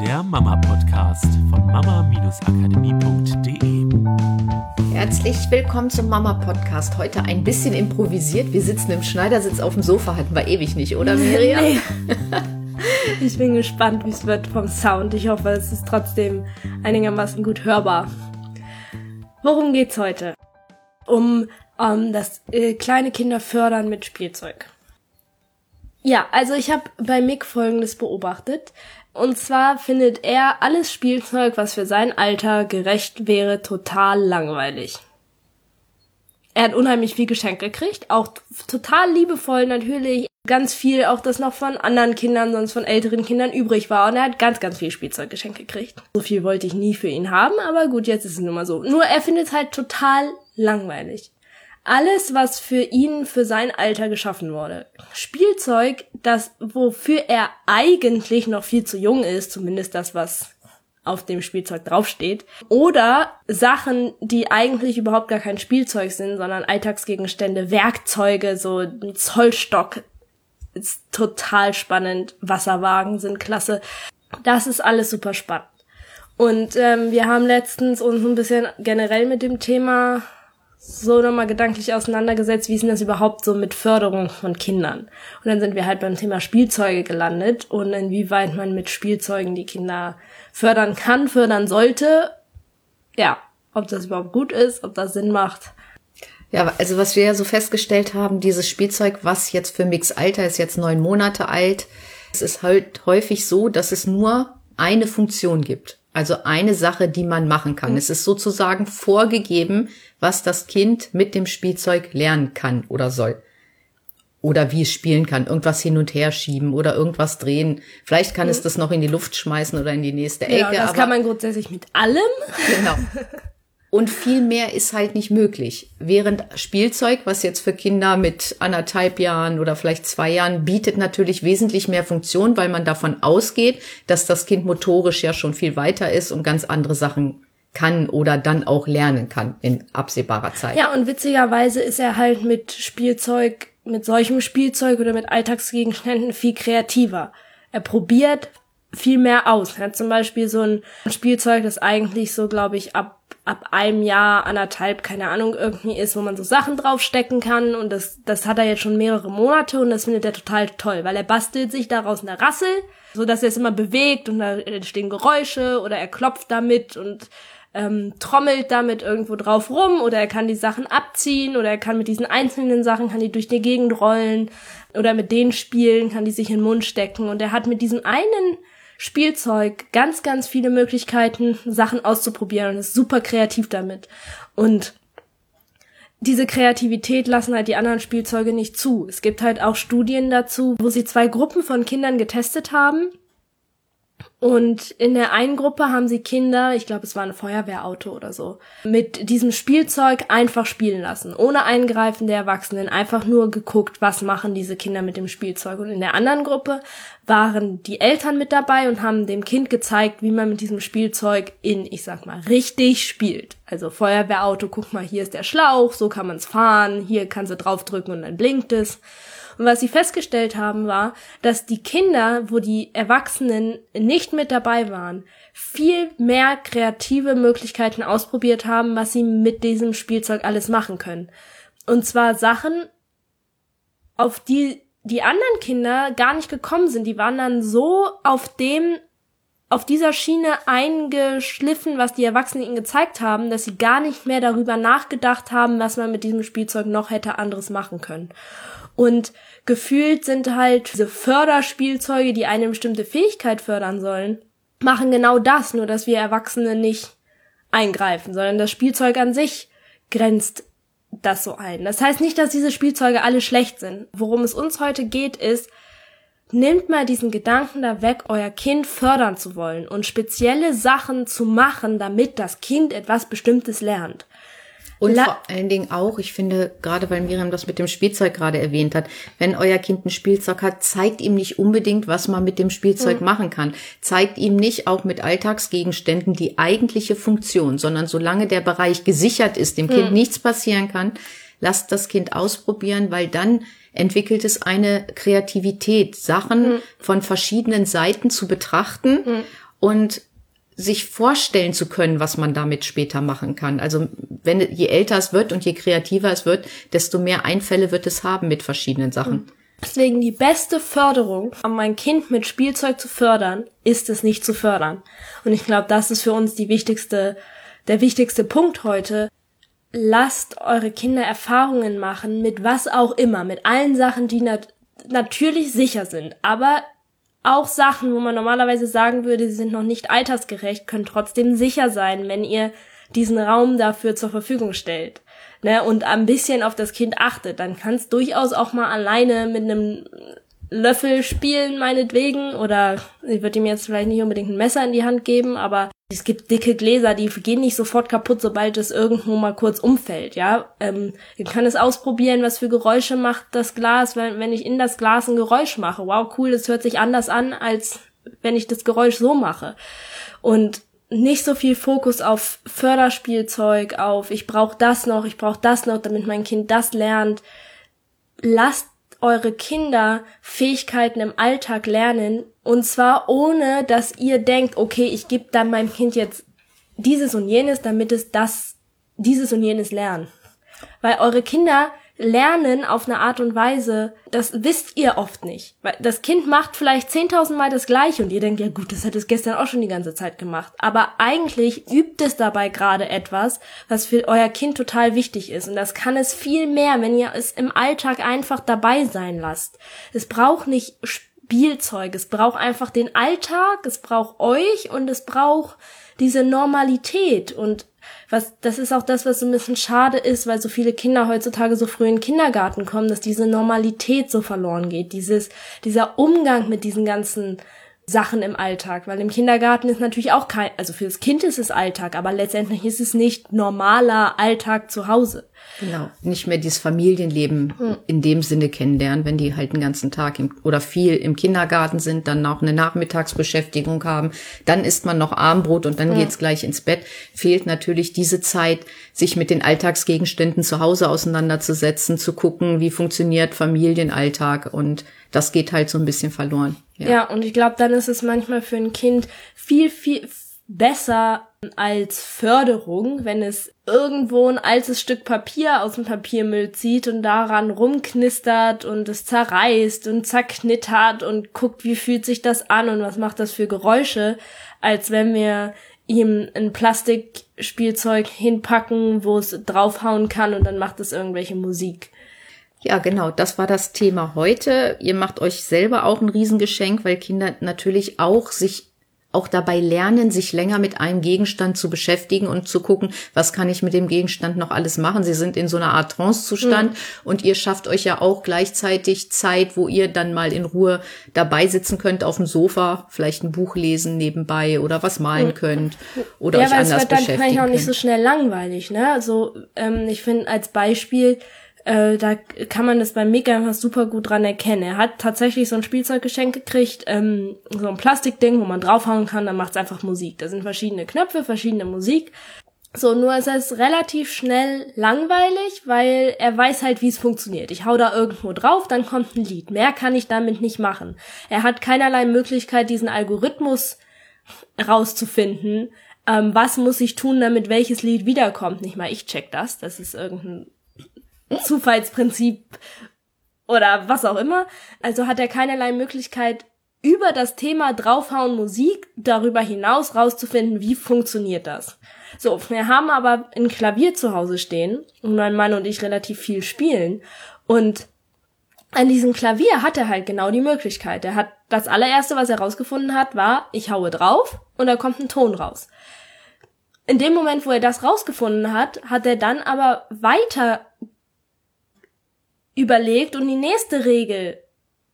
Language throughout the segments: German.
der Mama-Podcast von mama-akademie.de. Herzlich willkommen zum Mama-Podcast. Heute ein bisschen improvisiert. Wir sitzen im Schneidersitz auf dem Sofa, hatten wir ewig nicht, oder Miriam? Nee. Ich bin gespannt, wie es wird vom Sound. Ich hoffe, es ist trotzdem einigermaßen gut hörbar. Worum geht's heute? Um ähm, das äh, kleine Kinder fördern mit Spielzeug. Ja, also ich habe bei Mick Folgendes beobachtet. Und zwar findet er alles Spielzeug, was für sein Alter gerecht wäre, total langweilig. Er hat unheimlich viel Geschenk gekriegt, auch total liebevoll natürlich, ganz viel auch das noch von anderen Kindern, sonst von älteren Kindern übrig war und er hat ganz, ganz viel Spielzeug geschenkt gekriegt. So viel wollte ich nie für ihn haben, aber gut, jetzt ist es nun mal so. Nur er findet es halt total langweilig alles, was für ihn, für sein Alter geschaffen wurde. Spielzeug, das, wofür er eigentlich noch viel zu jung ist, zumindest das, was auf dem Spielzeug draufsteht. Oder Sachen, die eigentlich überhaupt gar kein Spielzeug sind, sondern Alltagsgegenstände, Werkzeuge, so ein Zollstock ist total spannend. Wasserwagen sind klasse. Das ist alles super spannend. Und ähm, wir haben letztens uns ein bisschen generell mit dem Thema so nochmal gedanklich auseinandergesetzt, wie ist denn das überhaupt so mit Förderung von Kindern? Und dann sind wir halt beim Thema Spielzeuge gelandet und inwieweit man mit Spielzeugen die Kinder fördern kann, fördern sollte. Ja, ob das überhaupt gut ist, ob das Sinn macht. Ja, also was wir ja so festgestellt haben, dieses Spielzeug, was jetzt für Mix Alter ist, jetzt neun Monate alt, es ist halt häufig so, dass es nur eine Funktion gibt. Also eine Sache, die man machen kann. Mhm. Es ist sozusagen vorgegeben, was das Kind mit dem Spielzeug lernen kann oder soll. Oder wie es spielen kann. Irgendwas hin und her schieben oder irgendwas drehen. Vielleicht kann mhm. es das noch in die Luft schmeißen oder in die nächste Ecke. Ja, das kann man grundsätzlich mit allem. Genau. Und viel mehr ist halt nicht möglich. Während Spielzeug, was jetzt für Kinder mit anderthalb Jahren oder vielleicht zwei Jahren bietet natürlich wesentlich mehr Funktion, weil man davon ausgeht, dass das Kind motorisch ja schon viel weiter ist und ganz andere Sachen kann oder dann auch lernen kann in absehbarer Zeit. Ja, und witzigerweise ist er halt mit Spielzeug, mit solchem Spielzeug oder mit Alltagsgegenständen viel kreativer. Er probiert viel mehr aus. Er hat zum Beispiel so ein Spielzeug, das eigentlich so, glaube ich, ab ab einem Jahr, anderthalb, keine Ahnung, irgendwie ist, wo man so Sachen draufstecken kann. Und das, das hat er jetzt schon mehrere Monate und das findet er total toll, weil er bastelt sich daraus eine Rassel, so dass er es immer bewegt und da entstehen Geräusche oder er klopft damit und ähm, trommelt damit irgendwo drauf rum oder er kann die Sachen abziehen oder er kann mit diesen einzelnen Sachen, kann die durch die Gegend rollen oder mit denen spielen, kann die sich in den Mund stecken. Und er hat mit diesem einen Spielzeug ganz, ganz viele Möglichkeiten, Sachen auszuprobieren und ist super kreativ damit. Und diese Kreativität lassen halt die anderen Spielzeuge nicht zu. Es gibt halt auch Studien dazu, wo sie zwei Gruppen von Kindern getestet haben und in der einen Gruppe haben sie Kinder, ich glaube, es war ein Feuerwehrauto oder so, mit diesem Spielzeug einfach spielen lassen, ohne Eingreifen der Erwachsenen, einfach nur geguckt, was machen diese Kinder mit dem Spielzeug. Und in der anderen Gruppe waren die Eltern mit dabei und haben dem Kind gezeigt, wie man mit diesem Spielzeug in, ich sag mal, richtig spielt. Also Feuerwehrauto, guck mal, hier ist der Schlauch, so kann man's fahren, hier kannst du draufdrücken und dann blinkt es. Und was sie festgestellt haben, war, dass die Kinder, wo die Erwachsenen nicht mit dabei waren, viel mehr kreative Möglichkeiten ausprobiert haben, was sie mit diesem Spielzeug alles machen können. Und zwar Sachen, auf die die anderen Kinder gar nicht gekommen sind. Die waren dann so auf dem, auf dieser Schiene eingeschliffen, was die Erwachsenen ihnen gezeigt haben, dass sie gar nicht mehr darüber nachgedacht haben, was man mit diesem Spielzeug noch hätte anderes machen können. Und gefühlt sind halt diese Förderspielzeuge, die eine bestimmte Fähigkeit fördern sollen, machen genau das, nur dass wir Erwachsene nicht eingreifen, sondern das Spielzeug an sich grenzt das so ein. Das heißt nicht, dass diese Spielzeuge alle schlecht sind. Worum es uns heute geht, ist, Nehmt mal diesen Gedanken da weg, euer Kind fördern zu wollen und spezielle Sachen zu machen, damit das Kind etwas Bestimmtes lernt. Und La vor allen Dingen auch, ich finde, gerade weil Miriam das mit dem Spielzeug gerade erwähnt hat, wenn euer Kind ein Spielzeug hat, zeigt ihm nicht unbedingt, was man mit dem Spielzeug mhm. machen kann. Zeigt ihm nicht auch mit Alltagsgegenständen die eigentliche Funktion, sondern solange der Bereich gesichert ist, dem mhm. Kind nichts passieren kann, lasst das Kind ausprobieren, weil dann entwickelt es eine Kreativität, Sachen mhm. von verschiedenen Seiten zu betrachten. Mhm und sich vorstellen zu können, was man damit später machen kann. Also wenn je älter es wird und je kreativer es wird, desto mehr Einfälle wird es haben mit verschiedenen Sachen. Deswegen die beste Förderung, um mein Kind mit Spielzeug zu fördern, ist es nicht zu fördern. Und ich glaube, das ist für uns die wichtigste, der wichtigste Punkt heute. Lasst eure Kinder Erfahrungen machen mit was auch immer, mit allen Sachen, die nat natürlich sicher sind, aber auch Sachen, wo man normalerweise sagen würde, sie sind noch nicht altersgerecht, können trotzdem sicher sein, wenn ihr diesen Raum dafür zur Verfügung stellt. Ne, und ein bisschen auf das Kind achtet, dann kann es durchaus auch mal alleine mit einem Löffel spielen, meinetwegen. Oder ich würde ihm jetzt vielleicht nicht unbedingt ein Messer in die Hand geben, aber es gibt dicke Gläser, die gehen nicht sofort kaputt, sobald es irgendwo mal kurz umfällt, ja. Ähm, ihr könnt es ausprobieren, was für Geräusche macht das Glas, wenn, wenn ich in das Glas ein Geräusch mache. Wow, cool, das hört sich anders an, als wenn ich das Geräusch so mache. Und nicht so viel Fokus auf Förderspielzeug, auf ich brauche das noch, ich brauche das noch, damit mein Kind das lernt. Lasst eure Kinder Fähigkeiten im Alltag lernen und zwar ohne, dass ihr denkt, okay, ich gebe dann meinem Kind jetzt dieses und jenes, damit es das, dieses und jenes lernt. Weil eure Kinder lernen auf eine Art und Weise, das wisst ihr oft nicht. Weil das Kind macht vielleicht 10.000 Mal das Gleiche und ihr denkt, ja gut, das hat es gestern auch schon die ganze Zeit gemacht. Aber eigentlich übt es dabei gerade etwas, was für euer Kind total wichtig ist. Und das kann es viel mehr, wenn ihr es im Alltag einfach dabei sein lasst. Es braucht nicht Spielzeug, es braucht einfach den Alltag, es braucht euch und es braucht diese Normalität und was, das ist auch das, was so ein bisschen schade ist, weil so viele Kinder heutzutage so früh in den Kindergarten kommen, dass diese Normalität so verloren geht. Dieses, dieser Umgang mit diesen ganzen Sachen im Alltag, weil im Kindergarten ist natürlich auch kein, also für das Kind ist es Alltag, aber letztendlich ist es nicht normaler Alltag zu Hause. Genau, nicht mehr dieses Familienleben hm. in dem Sinne kennenlernen, wenn die halt den ganzen Tag im, oder viel im Kindergarten sind, dann auch eine Nachmittagsbeschäftigung haben, dann isst man noch Armbrot und dann hm. geht's gleich ins Bett, fehlt natürlich diese Zeit, sich mit den Alltagsgegenständen zu Hause auseinanderzusetzen, zu gucken, wie funktioniert Familienalltag und das geht halt so ein bisschen verloren. Ja, ja und ich glaube, dann ist es manchmal für ein Kind viel, viel besser als Förderung, wenn es irgendwo ein altes Stück Papier aus dem Papiermüll zieht und daran rumknistert und es zerreißt und zerknittert und guckt, wie fühlt sich das an und was macht das für Geräusche, als wenn wir ihm ein Plastikspielzeug hinpacken, wo es draufhauen kann und dann macht es irgendwelche Musik. Ja, genau, das war das Thema heute. Ihr macht euch selber auch ein Riesengeschenk, weil Kinder natürlich auch sich auch dabei lernen, sich länger mit einem Gegenstand zu beschäftigen und zu gucken, was kann ich mit dem Gegenstand noch alles machen. Sie sind in so einer Art Trance-Zustand mhm. und ihr schafft euch ja auch gleichzeitig Zeit, wo ihr dann mal in Ruhe dabei sitzen könnt auf dem Sofa, vielleicht ein Buch lesen nebenbei oder was malen mhm. könnt oder ja, euch anders beschäftigen. Ja, weil es wird dann vielleicht auch nicht so schnell langweilig, ne? Also ähm, ich finde als Beispiel äh, da kann man das beim Mega einfach super gut dran erkennen. Er hat tatsächlich so ein Spielzeuggeschenk gekriegt, ähm, so ein Plastikding, wo man draufhauen kann, dann macht's einfach Musik. Da sind verschiedene Knöpfe, verschiedene Musik. So, nur ist es relativ schnell langweilig, weil er weiß halt, wie es funktioniert. Ich hau da irgendwo drauf, dann kommt ein Lied. Mehr kann ich damit nicht machen. Er hat keinerlei Möglichkeit, diesen Algorithmus rauszufinden. Ähm, was muss ich tun, damit welches Lied wiederkommt? Nicht mal ich check das. Das ist irgendein Zufallsprinzip oder was auch immer. Also hat er keinerlei Möglichkeit, über das Thema draufhauen Musik darüber hinaus rauszufinden, wie funktioniert das. So, wir haben aber ein Klavier zu Hause stehen und mein Mann und ich relativ viel spielen und an diesem Klavier hat er halt genau die Möglichkeit. Er hat das allererste, was er rausgefunden hat, war, ich haue drauf und da kommt ein Ton raus. In dem Moment, wo er das rausgefunden hat, hat er dann aber weiter überlegt und die nächste Regel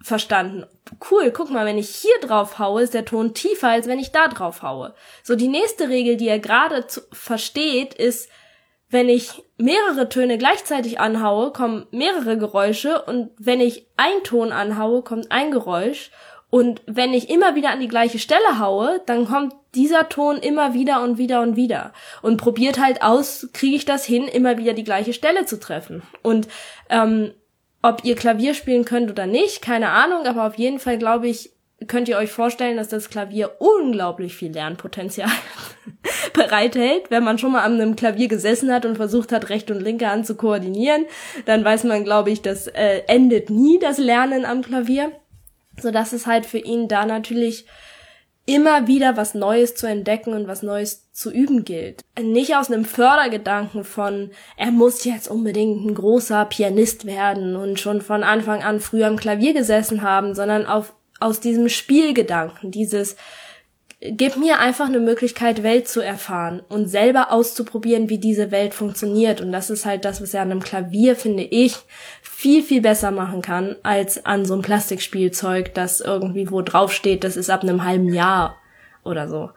verstanden. Cool, guck mal, wenn ich hier drauf haue, ist der Ton tiefer, als wenn ich da drauf haue. So, die nächste Regel, die er gerade versteht, ist, wenn ich mehrere Töne gleichzeitig anhaue, kommen mehrere Geräusche und wenn ich einen Ton anhaue, kommt ein Geräusch und wenn ich immer wieder an die gleiche Stelle haue, dann kommt dieser Ton immer wieder und wieder und wieder und probiert halt aus, kriege ich das hin, immer wieder die gleiche Stelle zu treffen. Und ähm, ob ihr Klavier spielen könnt oder nicht, keine Ahnung, aber auf jeden Fall glaube ich, könnt ihr euch vorstellen, dass das Klavier unglaublich viel Lernpotenzial bereithält. Wenn man schon mal an einem Klavier gesessen hat und versucht hat, rechte und linke Hand zu koordinieren, dann weiß man, glaube ich, das äh, endet nie das Lernen am Klavier. So dass es halt für ihn da natürlich immer wieder was Neues zu entdecken und was Neues zu üben gilt. Nicht aus einem Fördergedanken von, er muss jetzt unbedingt ein großer Pianist werden und schon von Anfang an früher am Klavier gesessen haben, sondern auf, aus diesem Spielgedanken, dieses, gib mir einfach eine Möglichkeit, Welt zu erfahren und selber auszuprobieren, wie diese Welt funktioniert. Und das ist halt das, was er an einem Klavier, finde ich, viel, viel besser machen kann, als an so einem Plastikspielzeug, das irgendwie wo draufsteht, das ist ab einem halben Jahr oder so.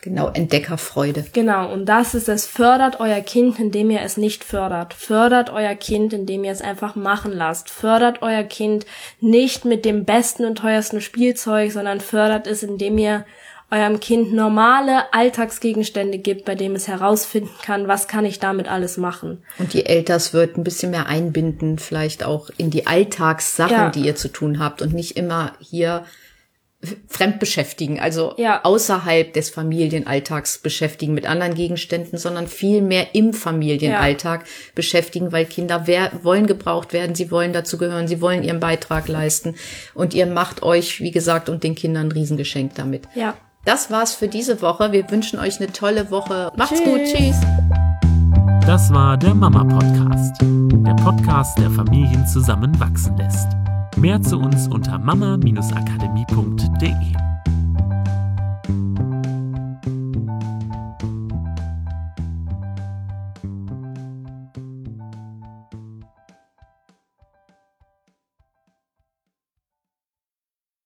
Genau, Entdeckerfreude. Genau, und das ist es, fördert euer Kind, indem ihr es nicht fördert. Fördert euer Kind, indem ihr es einfach machen lasst. Fördert euer Kind nicht mit dem besten und teuersten Spielzeug, sondern fördert es, indem ihr eurem Kind normale Alltagsgegenstände gibt, bei dem es herausfinden kann, was kann ich damit alles machen. Und die Elters wird ein bisschen mehr einbinden, vielleicht auch in die Alltagssachen, ja. die ihr zu tun habt und nicht immer hier fremd beschäftigen, also ja. außerhalb des Familienalltags beschäftigen mit anderen Gegenständen, sondern viel mehr im Familienalltag ja. beschäftigen, weil Kinder wer wollen gebraucht werden, sie wollen dazu gehören, sie wollen ihren Beitrag leisten und ihr macht euch, wie gesagt, und den Kindern ein Riesengeschenk damit. Ja. Das war's für diese Woche. Wir wünschen euch eine tolle Woche. Macht's Tschüss. gut. Tschüss. Das war der Mama Podcast. Der Podcast, der Familien zusammenwachsen lässt. Mehr zu uns unter mama-akademie.de.